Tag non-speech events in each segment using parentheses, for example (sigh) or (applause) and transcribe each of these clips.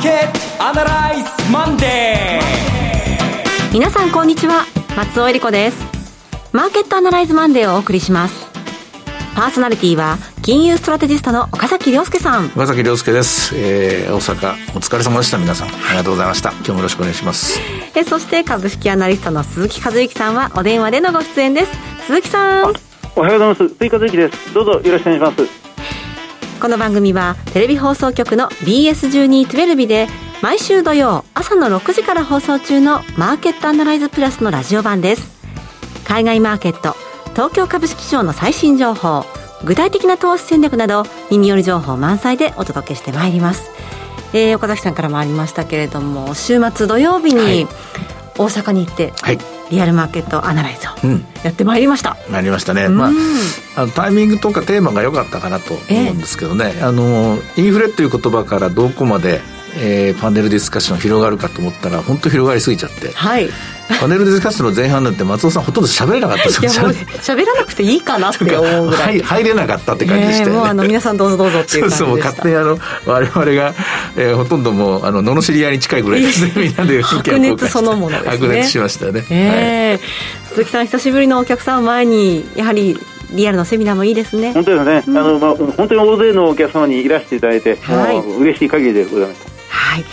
ーケットアナライズマンデー。皆さんこんにちは。松尾英里子です。マーケットアナライズマンデーをお送りします。パーソナリティは金融ストラテジストの岡崎良介さん。岡崎良介です、えー、大阪お疲れ様でした皆さん。ありがとうございました。今日もよろしくお願いします。えそして株式アナリストの鈴木一之さんはお電話でのご出演です。鈴木さん。おはようございます。鈴木一之です。どうぞよろしくお願いしますこの番組はテレビ放送局の BS1212 で毎週土曜朝の6時から放送中のマーケットアナライズプラスのラジオ版です。海外マーケット東京株式市場の最新情報具体的な投資戦略など耳寄り情報満載でお届けしてまいります、えー、岡崎さんからもありましたけれども週末土曜日に大阪に行って、はい、リアルマーケットアナライズをやってまいりました、うん、なりましたね、まあ、あのタイミングとかテーマが良かったかなと思うんですけどね、えー、あのインフレという言葉からどこまでえー、パネルディスカッション広がるかと思ったら本当広がりすぎちゃって、はい、(laughs) パネルディスカッションの前半なんて松尾さんほとんど喋れなかったですよ。(laughs) 喋らなくていいかなって思うぐらい。入れなかったって感じでしたよね、えー、もうあの皆さんどうぞどうぞっていう感じでした。そうそう勝手にあの我々が、えー、ほとんどもうあの罵り合いに近いぐらいですね。みんなで白熱そのものですね。白熱しましたね、えー、はい、鈴木さん久しぶりのお客さん前にやはりリアルのセミナーもいいですね。本当ですね、うん、あのまあ本当に大勢のお客様にいらしていただいて、はい、嬉しい限りでございましたはい。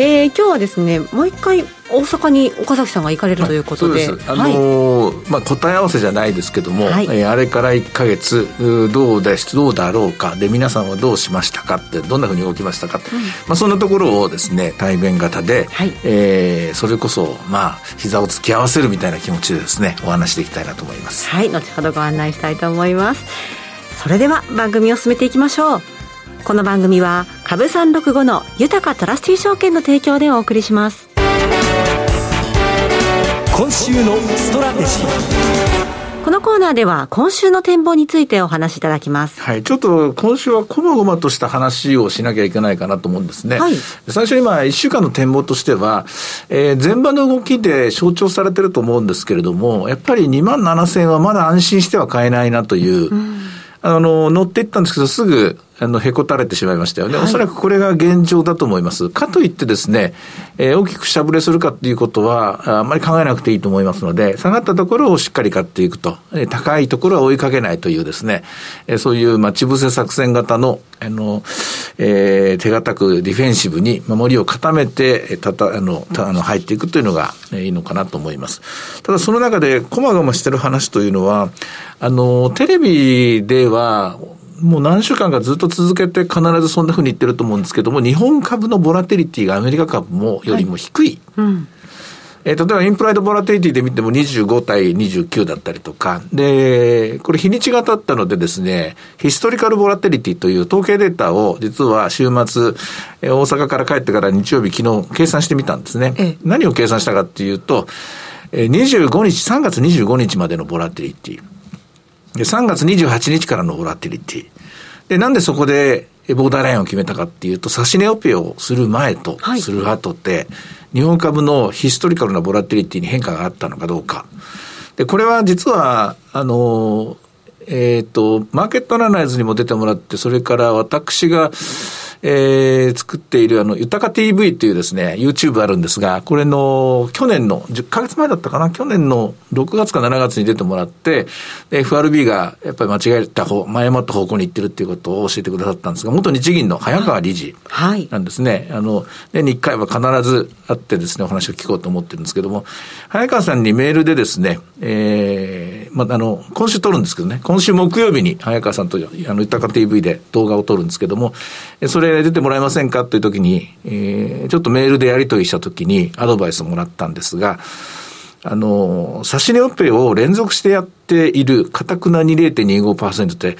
えー、今日はですねもう一回大阪に岡崎さんが行かれるということで、あのー、まあ、答え合わせじゃないですけども、はい、えー、あれから1か月どうですどうだろうか。で皆さんはどうしましたかってどんなふうに動きましたか、うん、まあ、そんなところをですね対面型で、はい、えー、それこそまあ膝を突き合わせるみたいな気持ちでですねお話していきたいなと思います。はい。後ほどご案内したいと思います。それでは番組を進めていきましょう。この番組は株365の豊トラスティ証券の提供でお送りします今週のストラテジーこのコーナーでは今週の展望についてお話しいただきます。はい。ちょっと今週はこまごまとした話をしなきゃいけないかなと思うんですね。はい。最初にまあ1週間の展望としては、えー、前場の動きで象徴されてると思うんですけれども、やっぱり2万7000円はまだ安心しては買えないなという、うんあの、乗っていったんですけど、すぐ、あの、へこたれてしまいましたよね。はい、おそらくこれが現状だと思います。かといってですね、えー、大きく下振れするかっていうことは、あんまり考えなくていいと思いますので、下がったところをしっかり買っていくと、えー、高いところは追いかけないというですね、えー、そういう待ち伏せ作戦型の、あの、えー、手堅くディフェンシブに守りを固めて、たた、あの、たあの入っていくというのが、えー、いいのかなと思います。ただその中で、こまごましてる話というのは、あの、テレビでは、もう何週間かずっと続けて必ずそんなふうに言ってると思うんですけども、日本株のボラテリティがアメリカ株もよりも低い。はいうんえー、例えばインプライドボラテリティで見ても25対29だったりとか、で、これ日にちが経ったのでですね、ヒストリカルボラテリティという統計データを実は週末、えー、大阪から帰ってから日曜日昨日計算してみたんですね。ええ、何を計算したかっていうと、えー、25日、3月25日までのボラテリティ。で、3月28日からのボラティリティ。で、なんでそこでボーダーラインを決めたかっていうと、指し値オペをする前とする後って、はい、日本株のヒストリカルなボラティリティに変化があったのかどうか。で、これは実は、あの、えっ、ー、と、マーケットアナライズにも出てもらって、それから私が、えー、作っているあの、豊か TV っていうですね、YouTube あるんですが、これの、去年の、10ヶ月前だったかな、去年の6月か7月に出てもらって、FRB がやっぱり間違えた方、誤った方向に行ってるっていうことを教えてくださったんですが、元日銀の早川理事なんですね。はい、あの、年に1回は必ず会ってですね、お話を聞こうと思ってるんですけども、早川さんにメールでですね、えー、まあ、あの、今週撮るんですけどね、今週木曜日に早川さんと、あの、豊か TV で動画を撮るんですけども、それ出てもらえませんか？という時に、えー、ちょっとメールでやり取りした時にアドバイスをもらったんですが、あの、差し値オペを連続してやっている、かたくなに0.25%って、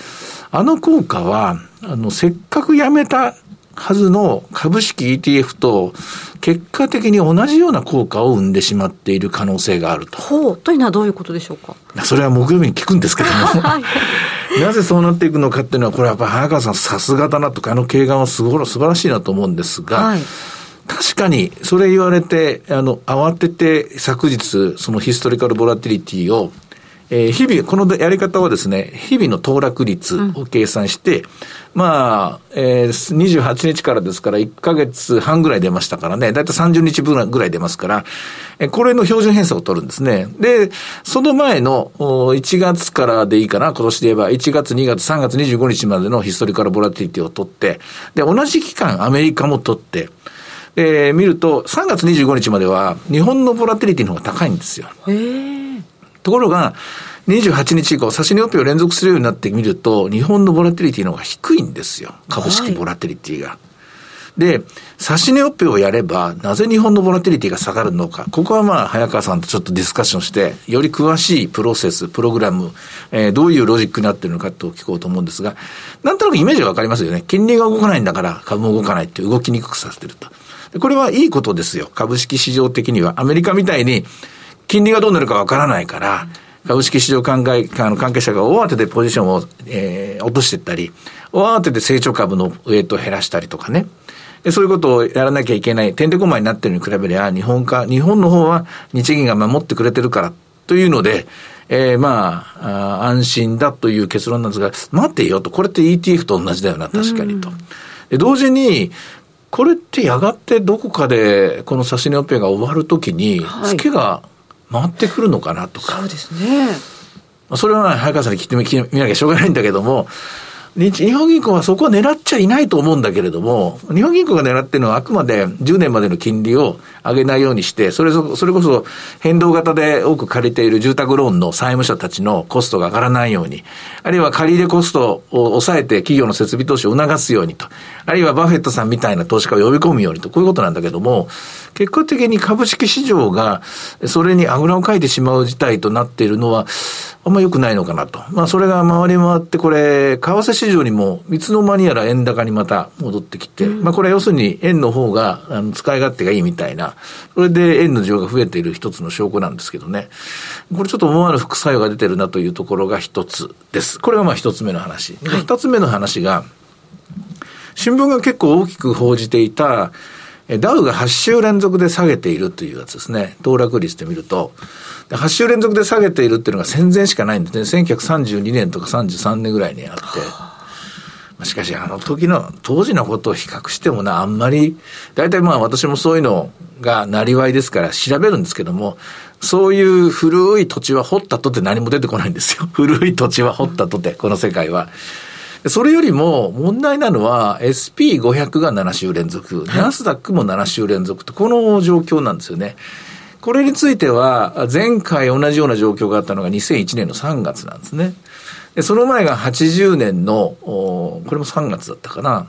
あの効果は、あの、せっかくやめたはずの株式 ETF と結果的に同じような効果を生んでしまっている可能性があると。ほう。というのはどういうことでしょうか？それは木曜日に聞くんですけども。はい、(laughs) なぜそうなっていくのかっていうのは、これはやっぱり早川さんさすがだなとか、あの経眼はすごい素晴らしいなと思うんですが、はい確かに、それ言われて、あの、慌てて昨日、そのヒストリカルボラティリティをえー、日々、このやり方はですね、日々の騰落率を計算して、うん、まあ、えー、28日からですから1ヶ月半ぐらい出ましたからね、だいたい30日分ぐらい出ますから、えー、これの標準偏差を取るんですね。で、その前の1月からでいいかな、今年で言えば、1月、2月、3月25日までのヒストリカルボラティリティを取って、で、同じ期間アメリカも取って、で、見ると、3月25日までは日本のボラティリティの方が高いんですよ。へーところが、28日以降、差し値オペを連続するようになってみると、日本のボラティリティの方が低いんですよ。株式ボラティリティが。はい、で、差し値オペをやれば、なぜ日本のボラティリティが下がるのか。ここはまあ、早川さんとちょっとディスカッションして、より詳しいプロセス、プログラム、えー、どういうロジックになってるのかと聞こうと思うんですが、なんとなくイメージがわかりますよね。金利が動かないんだから株も動かないって動きにくくさせてると。これはいいことですよ。株式市場的には。アメリカみたいに、金利がどうなるかわからないから、株式市場関係関係者が大当てでポジションを、えー、落としていったり、大当てで成長株のウエイトを減らしたりとかね。そういうことをやらなきゃいけない、てんてこまいになってるに比べりゃ、日本か、日本の方は日銀が守ってくれてるからというので、えー、まあ安心だという結論なんですが、待ってよと、これって ETF と同じだよな、確かにと。で同時に、これってやがてどこかでこの指し値オペが終わるときに、ツケが回ってくるのかなとか。そうですね。それは、早川さんに聞いてみなきゃしょうがないんだけども、日本銀行はそこは狙っちゃいないと思うんだけれども、日本銀行が狙ってるのはあくまで10年までの金利を上げないようにして、それそそれこそ変動型で多く借りている住宅ローンの債務者たちのコストが上がらないように、あるいは借り入れコストを抑えて企業の設備投資を促すようにと、あるいはバフェットさんみたいな投資家を呼び込むようにと、こういうことなんだけども、結果的に株式市場がそれにあぐらをかいてしまう事態となっているのは、あんま良くないのかなと。まあ、それが回り回って、これ、為替市場にも、いつの間にやら円高にまた戻ってきて、うん、まあ、これは要するに円の方が、あの、使い勝手がいいみたいな、それで円の需要が増えている一つの証拠なんですけどね。これちょっと思わぬ副作用が出てるなというところが一つです。これがまあ一つ目の話。二、はい、つ目の話が、新聞が結構大きく報じていた、ダウが8週連続で下げているというやつですね。騰落率で見ると、8週連続で下げているっていうのが戦前しかないんですね。1932年とか33年ぐらいにあって。しかし、あの時の、当時のことを比較してもな、あんまり、大体まあ私もそういうのがなりわいですから調べるんですけども、そういう古い土地は掘ったとて何も出てこないんですよ。(laughs) 古い土地は掘ったとて、この世界は。それよりも問題なのは SP500 が7週連続、ナスダックも7週連続と、この状況なんですよね。これについては、前回同じような状況があったのが2001年の3月なんですね。でその前が80年の、これも3月だったかな。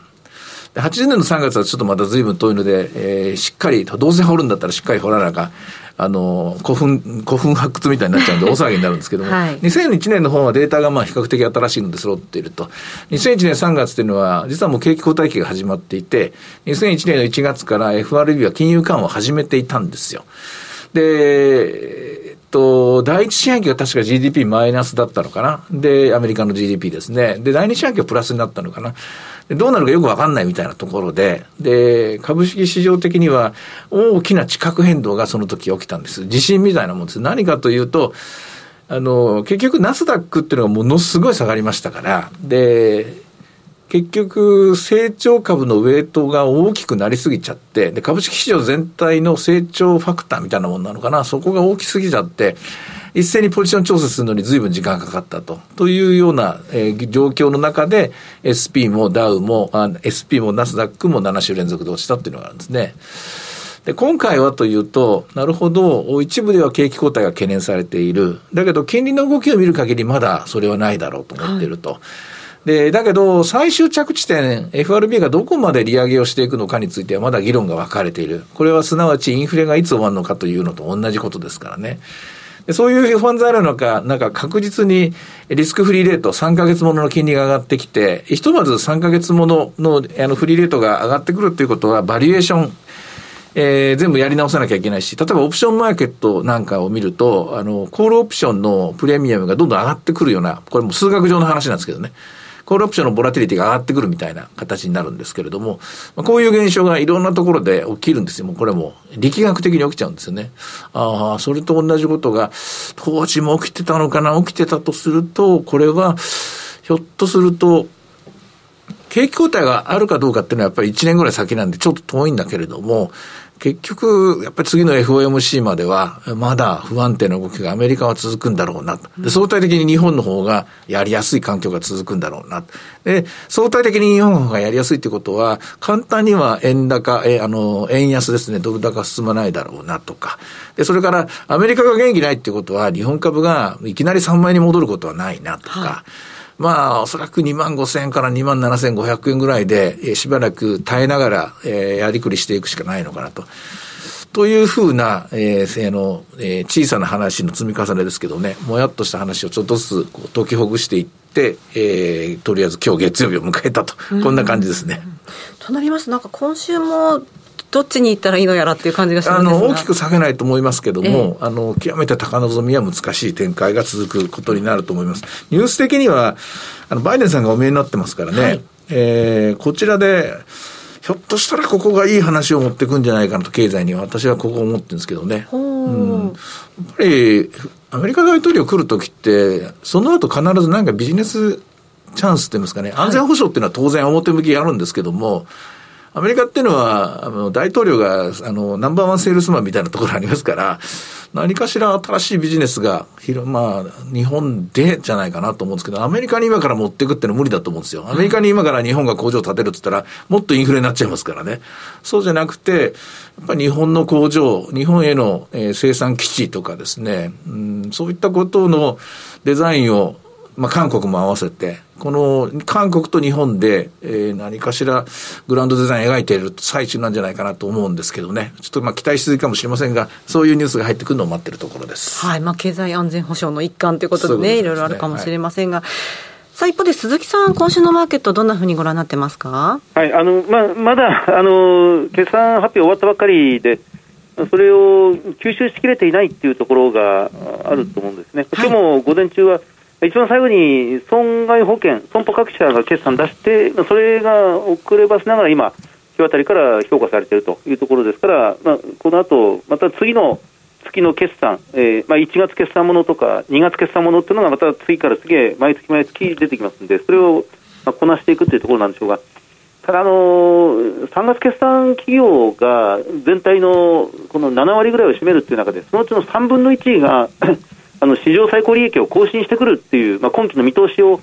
80年の3月はちょっとまた随分遠いので、えー、しっかり、どうせ掘るんだったらしっかり掘らなきゃ、あの、古墳、古墳発掘みたいになっちゃうんで (laughs) 大騒ぎになるんですけども、はい、2001年の方はデータがまあ比較的新しいので揃っていると。2001年3月っていうのは、実はもう景気後退期が始まっていて、2001年の1月から FRB は金融緩和を始めていたんですよ。で、えっと、第一四半期が確か GDP マイナスだったのかな？で、アメリカの GDP ですね。で、第二四半期はプラスになったのかな？どうなるかよくわかんないみたいなところで、で、株式市場的には大きな地殻変動がその時起きたんです。地震みたいなもんです。何かというと、あの、結局ナスダックっていうのがものすごい下がりましたから、で、結局、成長株のウェイトが大きくなりすぎちゃって、で、株式市場全体の成長ファクターみたいなもんなのかな、そこが大きすぎちゃって、一斉にポジション調整するのに随分時間がかかったと。というような、えー、状況の中で、SP もダウも、SP もナスダックも7週連続で落ちたっていうのがあるんですね。で、今回はというと、なるほど、一部では景気後退が懸念されている。だけど、金利の動きを見る限りまだそれはないだろうと思っていると。はいで、だけど、最終着地点、FRB がどこまで利上げをしていくのかについてはまだ議論が分かれている。これはすなわちインフレがいつ終わるのかというのと同じことですからね。そういう不安材料の中、なんか確実にリスクフリーレート、3ヶ月ものの金利が上がってきて、ひとまず3ヶ月もののあのフリーレートが上がってくるということは、バリエーション、えー、全部やり直さなきゃいけないし、例えばオプションマーケットなんかを見ると、あの、コールオプションのプレミアムがどんどん上がってくるような、これも数学上の話なんですけどね。コールオプションのボラティリティが上がってくるみたいな形になるんですけれども、まあ、こういう現象がいろんなところで起きるんですよ。もうこれも力学的に起きちゃうんですよね。ああ、それと同じことが当時も起きてたのかな、起きてたとすると、これはひょっとすると、景気後退があるかどうかっていうのはやっぱり1年ぐらい先なんでちょっと遠いんだけれども、結局、やっぱり次の FOMC までは、まだ不安定な動きがアメリカは続くんだろうなと。で、相対的に日本の方がやりやすい環境が続くんだろうなと。で、相対的に日本の方がやりやすいってことは、簡単には円高、え、あの、円安ですね、ドル高進まないだろうなとか。で、それから、アメリカが元気ないってことは、日本株がいきなり3万円に戻ることはないなとか。はいまあ、おそらく2万5千円から2万7千500円ぐらいで、えー、しばらく耐えながら、えー、やりくりしていくしかないのかなと。というふうな、えー、の、えー、小さな話の積み重ねですけどね、もやっとした話をちょっとずつこう解きほぐしていって、えー、とりあえず今日月曜日を迎えたと、こんな感じですね。となりますなんか今週もどっちに行ったらいいのやらっていう感じがしますあの大きく下げないと思いますけども、ええ、あの極めて高望みは難しい展開が続くことになると思います。ニュース的にはあのバイデンさんがお見えになってますからね、はい、えー、こちらでひょっとしたらここがいい話を持っていくんじゃないかなと、経済には。私はここ思ってるんですけどね。うん、やっぱり、アメリカ大統領来るときって、その後必ずなんかビジネスチャンスって言いますかね、安全保障っていうのは当然表向きあるんですけども、アメリカっていうのは、あの、大統領が、あの、ナンバーワンセールスマンみたいなところありますから、何かしら新しいビジネスが、まあ、日本でじゃないかなと思うんですけど、アメリカに今から持っていくってのは無理だと思うんですよ。アメリカに今から日本が工場を建てるって言ったら、もっとインフレになっちゃいますからね。そうじゃなくて、やっぱり日本の工場、日本への、えー、生産基地とかですね、うん、そういったことのデザインをまあ、韓国も合わせて、この韓国と日本で、えー、何かしらグランドデザイン描いている最中なんじゃないかなと思うんですけどね、ちょっとまあ期待しすぎかもしれませんが、そういうニュースが入ってくるのを待っているところです。はい、まあ、経済安全保障の一環ということでね、いろいろあるかもしれませんが。はいさあ一方で鈴木さん、今週のマーケット、どんなふうにご覧になってますか、はい。あのままだあの決算発表終わったばっかりで、それを吸収しきれていないっていうところがあると思うんですね、はい、今日も午前中は一番最後に損害保険、損保各社が決算出して、それが遅ればせながら今、日渡りから評価されているというところですから、まあ、この後また次の月の決算、えーまあ、1月決算ものとか2月決算ものっていうのがまた次から次へ毎月毎月出てきますので、それをまあこなしていくというところなんでしょうが、ただ、あのー、3月決算企業が全体のこの7割ぐらいを占めるという中で、そのうちの3分の1があの史上最高利益を更新してくるっていう、まあ、今期の見通しを、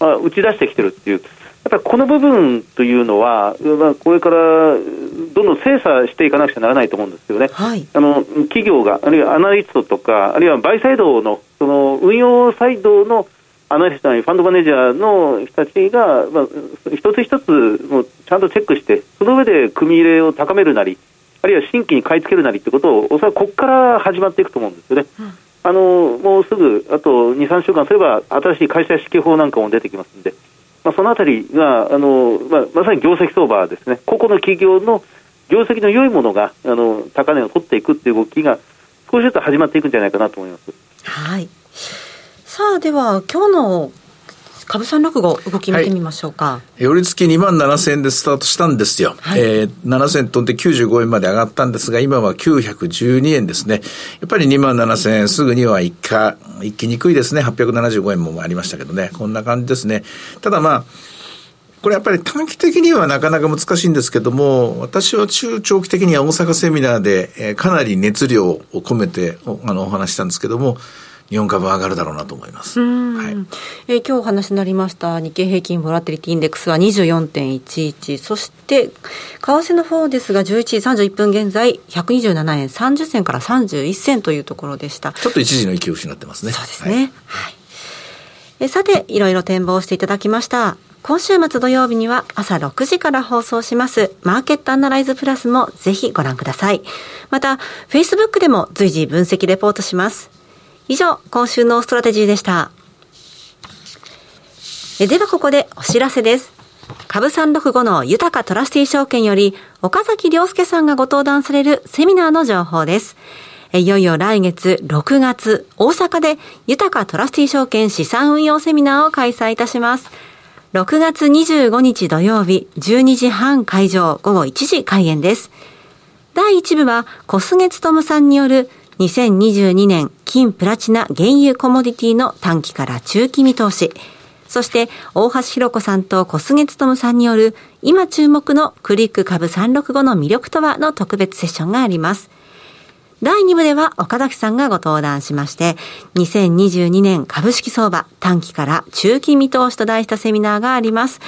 まあ、打ち出してきてるっていう、やっぱりこの部分というのは、まあ、これからどんどん精査していかなくちゃならないと思うんですよね、はい、あの企業が、あるいはアナリストとか、あるいはバイサイドのその運用サイドのアナリストやファンドマネージャーの人たちが、まあ、一つ一つもちゃんとチェックして、その上で組み入れを高めるなり、あるいは新規に買い付けるなりということを、おそらくここから始まっていくと思うんですよね。うんあのもうすぐ、あと2、3週間すれば、新しい会社指揮法なんかも出てきますので、まあ、そのあたりが、あのまあ、まさに業績相場ですね、個々の企業の業績の良いものがあの高値を取っていくという動きが、少しずつ始まっていくんじゃないかなと思います。はい。さあでは今日の株三落語、動き見てみましょうか。はい、寄り付き2万7000円でスタートしたんですよ。はい、えー、7000飛んで95円まで上がったんですが、今は912円ですね。やっぱり2万7000円すぐには一回、行きにくいですね。875円もありましたけどね。こんな感じですね。ただまあ、これやっぱり短期的にはなかなか難しいんですけども、私は中長期的には大阪セミナーで、えー、かなり熱量を込めておあのお話したんですけども、日本株上がるだろうなと思います。はい、えー、今日お話になりました日経平均ボラテリティインデックスは24.11、そして為替の方ですが11時31分現在127円30銭から31銭というところでした。ちょっと一時の勢いを失ってますね。そうですね。はい。はい、えさて、いろいろ展望していただきました。今週末土曜日には朝6時から放送しますマーケットアナライズプラスもぜひご覧ください。また、Facebook でも随時分析レポートします。以上、今週のストラテジーでした。ではここでお知らせです。株365の豊トラスティ証券より岡崎良介さんがご登壇されるセミナーの情報です。いよいよ来月6月大阪で豊かトラスティ証券資産運用セミナーを開催いたします。6月25日土曜日12時半会場午後1時開演です。第1部は小菅勤さんによる2022年金プラチナ原油コモディティの短期から中期見通し。そして大橋弘子さんと小菅勤さんによる今注目のクリック株365の魅力とはの特別セッションがあります。第2部では岡崎さんがご登壇しまして、2022年株式相場短期から中期見通しと題したセミナーがあります。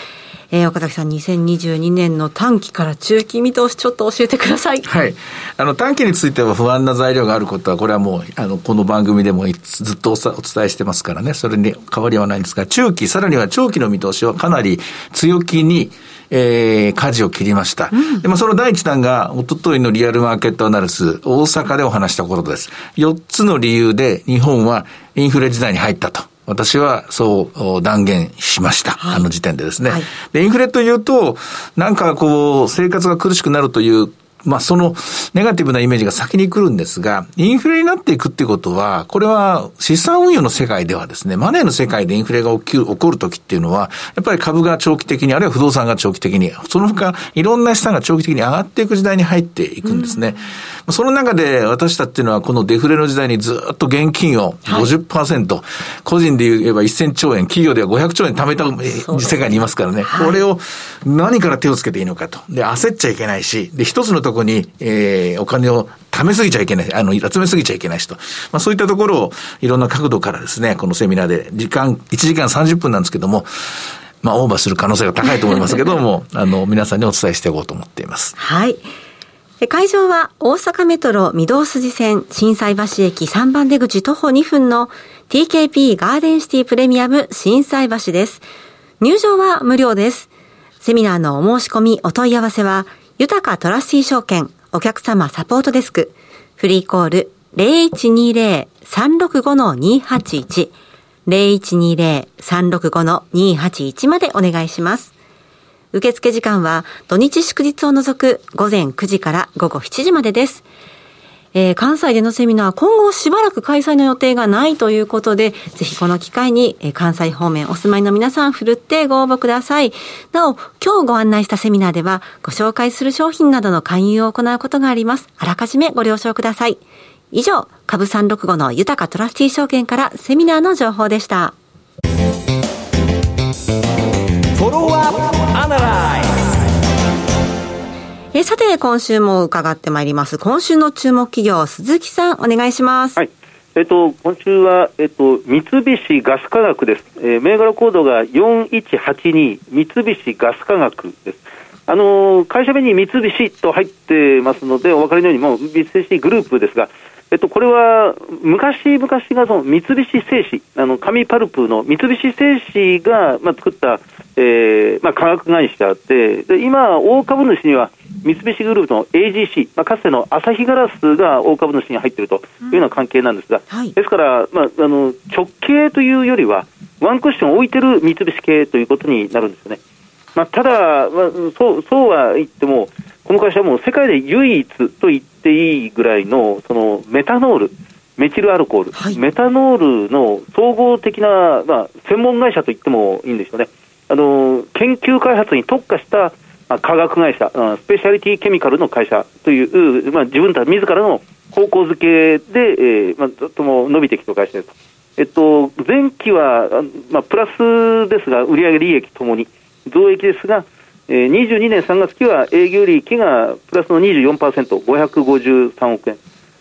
えー、岡崎さん、2022年の短期から中期見通し、ちょっと教えてください。はい。あの、短期については不安な材料があることは、これはもう、あの、この番組でもずっとお伝えしてますからね、それに変わりはないんですが、中期、さらには長期の見通しはかなり強気に、えー、舵を切りました。うん、でもその第一弾が、おとといのリアルマーケットアナリス、大阪でお話したことです。4つの理由で日本はインフレ時代に入ったと。私はそう断言しました。はい、あの時点でですね、はい、で。インフレというと、なんかこう、生活が苦しくなるというまあ、そのネガティブなイメージが先に来るんですが、インフレになっていくってことは、これは資産運用の世界ではですね、マネーの世界でインフレが起きる、起こるときっていうのは、やっぱり株が長期的に、あるいは不動産が長期的に、その他、いろんな資産が長期的に上がっていく時代に入っていくんですね。うん、その中で私たちっていうのは、このデフレの時代にずっと現金を50%、はい、個人で言えば1000兆円、企業では500兆円貯めた世界にいますからね、はい、これを何から手をつけていいのかと。で、焦っちゃいけないし、で、一つのところに、えー、お金を貯めすぎちゃいけない、あの、集めすぎちゃいけない人。まあそういったところをいろんな角度からですね、このセミナーで時間、1時間30分なんですけども、まあオーバーする可能性が高いと思いますけども、(laughs) あの、皆さんにお伝えしていこうと思っています。はい。会場は大阪メトロ御堂筋線震災橋駅3番出口徒歩2分の TKP ガーデンシティプレミアム震災橋です。入場は無料です。セミナーのお申し込み、お問い合わせは、豊かトラスティ証券お客様サポートデスク、フリーコール0120-365-281、0120-365-281までお願いします。受付時間は土日祝日を除く午前9時から午後7時までです。えー、関西でのセミナー、今後しばらく開催の予定がないということで、ぜひこの機会に、えー、関西方面お住まいの皆さん、ふるってご応募ください。なお、今日ご案内したセミナーでは、ご紹介する商品などの勧誘を行うことがあります。あらかじめご了承ください。以上、株365の豊かトラスティー証券からセミナーの情報でした。フォロワーえさて、今週も伺ってまいります。今週の注目企業、鈴木さん、お願いします。はい。えっと、今週は、えっと、三菱ガス化学です。えー、銘柄コードが4182、三菱ガス化学です。あのー、会社名に三菱と入ってますので、お分かりのように、もう三菱グループですが、えっと、これは昔々がその三菱製紙、あの紙パルプの三菱製紙が、まあ、作った、えーまあ、化学会社でで、今、大株主には三菱グループの AGC、まあ、かつてのアサヒガラスが大株主に入っているというような関係なんですが、うんはい、ですから、まあ、あの直系というよりは、ワンクッション置いてる三菱系ということになるんですよね。まあ、ただ、まあ、そうそうは言っても、この会社はもう世界で唯一と言っていいぐらいのそのメタノール、メチルアルコール、はい、メタノールの総合的な、まあ、専門会社と言ってもいいんですよね。あの研究開発に特化した化学会社、スペシャリティケミカルの会社という、まあ、自分たち自らの方向づけで、えーまあ、ずっとも伸びてきた会社です。えっと、前期は、まあ、プラスですが、売上利益ともに増益ですが、えー、22年3月期は営業利益がプラスの24%、553億円。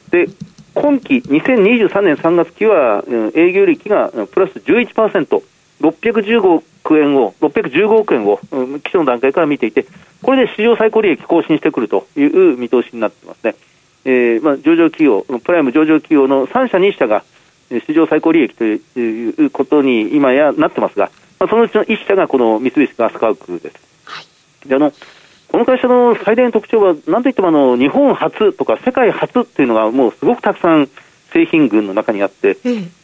で、今期2023年3月期は、営業利益がプラス11%、615億円を、615億円を、基礎の段階から見ていて、これで史上最高利益更新してくるという見通しになってますね。えー、まあ、上場企業、プライム上場企業の3社2社が、史上最高利益ということに今やなってますが、まあ、そのうちの1社がこの三菱ガス化学です。はい、であのこの会社の最大の特徴は、なんといってもあの日本初とか世界初っていうのがもうすごくたくさん製品群の中にあって、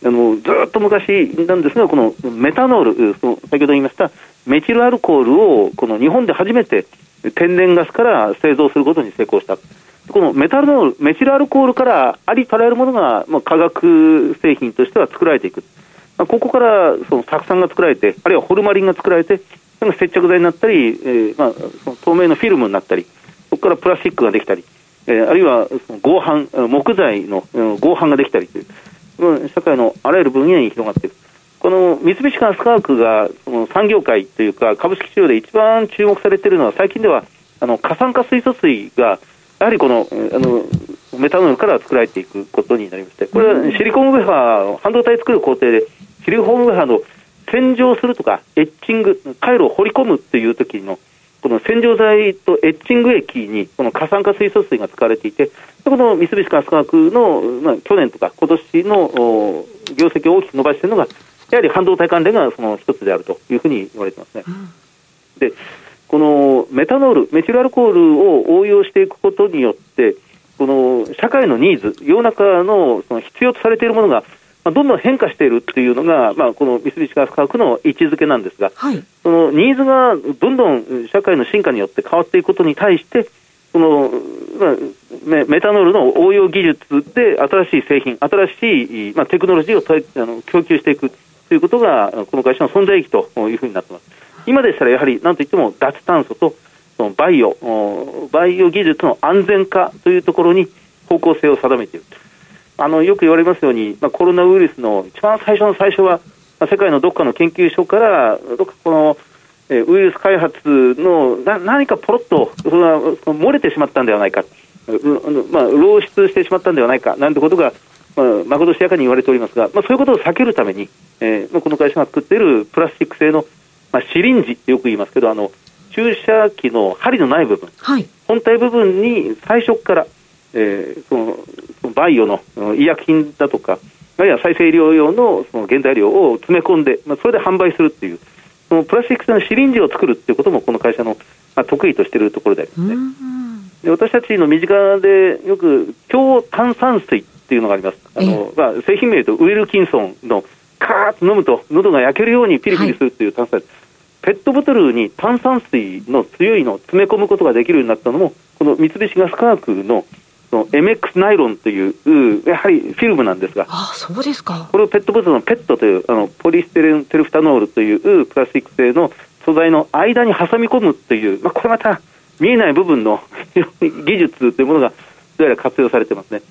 あのずっと昔なんですが、このメタノール、その先ほど言いましたメチルアルコールをこの日本で初めて天然ガスから製造することに成功した。このメタノール、メチルアルコールからありとあらゆるものが、まあ、化学製品としては作られていく。まあ、ここからその酢酸が作られて、あるいはホルマリンが作られて、接着剤になったり、えーまあ、その透明のフィルムになったり、そこからプラスチックができたり、えー、あるいは合板、木材の合板ができたりという、社会のあらゆる分野に広がっている。この三菱ガス化学がその産業界というか株式市場で一番注目されているのは最近ではあの過酸化水素水がやはりこのあのメタノールから作られていくことになりまして、これはシリコンウェハー、半導体作る工程で、シリコンウェハーの洗浄するとか、エッチング、回路を掘り込むっていう時の、この洗浄剤とエッチング液に、この過酸化水素水が使われていて、この三菱化学の、まあ、去年とか今年の業績を大きく伸ばしているのが、やはり半導体関連がその一つであるというふうに言われてますね。うん、で、このメタノール、メチルアルコールを応用していくことによって、この社会のニーズ、世の中のその必要とされているものが、まあ、どんどん変化しているっていうのが、まあ、この三菱化学の位置づけなんですが、はい、そのニーズがどんどん社会の進化によって変わっていくことに対して、そのまあ、メメタノールの応用技術で新しい製品、新しい、まあ、テクノロジーをあの供給していくということが、この会社の存在意義というふうになっています。今でしたらやはりなんといっても脱炭素とそのバイオ、バイオ技術の安全化というところに方向性を定めている。あのよく言われますように、まあ、コロナウイルスの一番最初の最初は、まあ、世界のどっかの研究所から、どっかこの、えウイルス開発のな何かポロッとそれは漏れてしまったんではないか、うまあ、漏出してしまったんではないかなんてことが、まあ、まことしやかに言われておりますが、まあ、そういうことを避けるために、えー、この会社が作っているプラスチック製の、まあ、シリンジってよく言いますけど、あの注射器の針のない部分、はい、本体部分に最初から、えー、そのバイオの医薬品だとか、あるいは再生医療用のその原材料を詰め込んで、まあ、それで販売するっていう、そのプラスチック製のシリンジを作るっていうことも、この会社の、まあ、得意としているところでありますね。で私たちの身近でよく強炭酸水っていうのがあります。あの、まあ、製品名とウィルキンソンのカーッと飲むと喉が焼けるようにピリピリするっていう炭酸水。はいペットボトルに炭酸水の強いのを詰め込むことができるようになったのも、この三菱ガス化学のその MX ナイロンという、やはりフィルムなんですが、あそうですか。これをペットボトルのペットというあのポリステレンテルフタノールというプラスチック製の素材の間に挟み込むという、まあ、これまた見えない部分の (laughs) 技術というものがどうやら活用されてますね。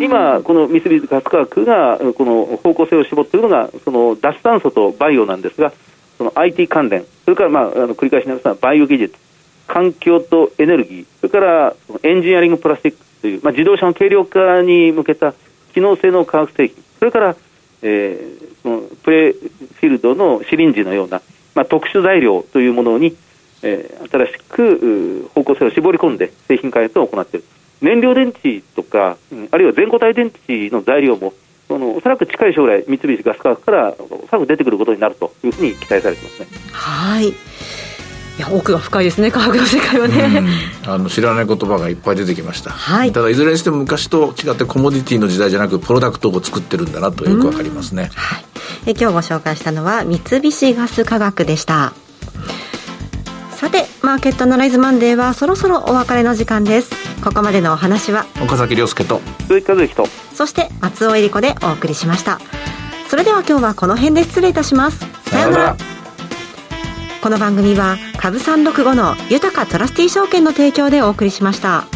今、この三菱ガス化学がこの方向性を絞っているのが、その脱炭素とバイオなんですが、その IT 関連、それから、まあ、あの繰り返しになりますが、バイオ技術、環境とエネルギー、それからエンジニアリングプラスチックという、まあ、自動車の軽量化に向けた機能性の化学製品、それから、えー、のプレフィールドのシリンジのような、まあ、特殊材料というものに、えー、新しく方向性を絞り込んで製品開発を行っている。燃料電池とか、あるいは全固体電池の材料もそのおそらく近い将来、三菱ガス化学からおそらく出てくることになるというふうに期待されていますね。はいや奥が深いですね科学の世界はね、あの知らない言葉がいっぱい出てきました、はい、ただいずれにしても昔と違ってコモディティの時代じゃなくプロダクトを作ってるんだなとよくわかりますね、はい、え今日ご紹介したのは三菱ガス化学でした。さてマーケットアナライズマンデーはそろそろお別れの時間です。ここまでのお話は岡崎亮介と鈴木和之とそして松尾恵里子でお送りしました。それでは今日はこの辺で失礼いたします。さようならこの番組は株三六五の豊かトラスティ証券の提供でお送りしました。